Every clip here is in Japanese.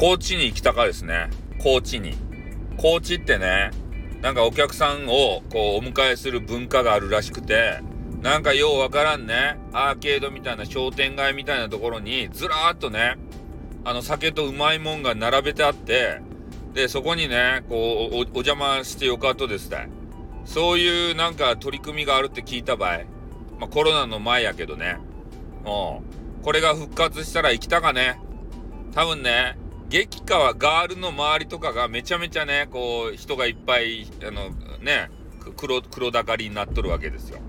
高知に行きたかですね。高知に。高知ってね、なんかお客さんをこうお迎えする文化があるらしくて、なんかようわからんね、アーケードみたいな商店街みたいなところにずらーっとね、あの酒とうまいもんが並べてあって、で、そこにね、こうお、お邪魔してよかとですね。そういうなんか取り組みがあるって聞いた場合、まあコロナの前やけどね。うん。これが復活したら行きたかね。多分ね、激川ガールの周りとかがめちゃめちゃね、こう、人がいっぱい、あの、ね、黒、黒だかりになっとるわけですよ。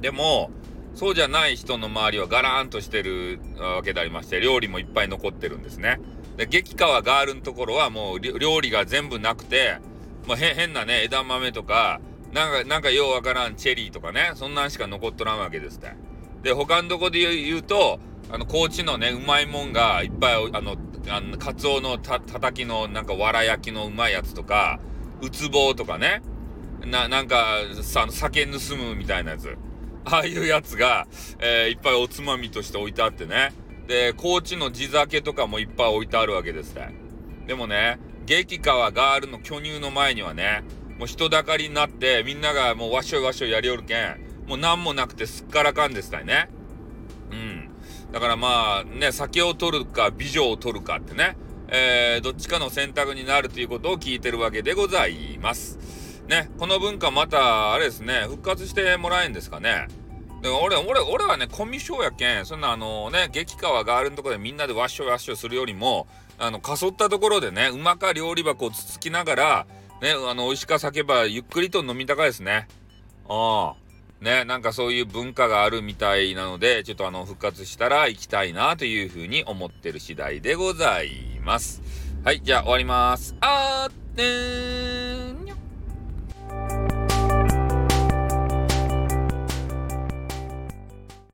でも、そうじゃない人の周りはガラーンとしてるわけでありまして、料理もいっぱい残ってるんですね。で、激川ガールのところはもう料理が全部なくて、まあ、変なね、枝豆とか、なんか、なんかようわからんチェリーとかね、そんなんしか残っとらんわけですって。で、他のとこで言うと、あの、高知のね、うまいもんがいっぱい、あの、あの、カツオのた、たたきの、なんか、わら焼きのうまいやつとか、うつぼうとかね、な、なんか、さ、酒盗むみたいなやつ。ああいうやつが、えー、いっぱいおつまみとして置いてあってね。で、高知の地酒とかもいっぱい置いてあるわけですね。でもね、激川ガールの巨乳の前にはね、もう人だかりになって、みんながもうわしょいわしょいやりおるけん、もう何もなくてすっからかんですたいね。うん。だからまあ、ね、酒を取るか美女を取るかってね、えー、どっちかの選択になるということを聞いてるわけでございます。ね、この文化また、あれですね、復活してもらえんですかね。で俺、俺、俺はね、コミュ障やけん、そんなあのね、激川ガールのとこでみんなでワッショワッショするよりも、あの、かそったところでね、うまか料理箱をつつきながら、ね、あの、美味しか酒ばゆっくりと飲みたかですね。ああ。ね、なんかそういう文化があるみたいなので、ちょっとあの、復活したら行きたいなというふうに思ってる次第でございます。はい、じゃあ終わります。あーってー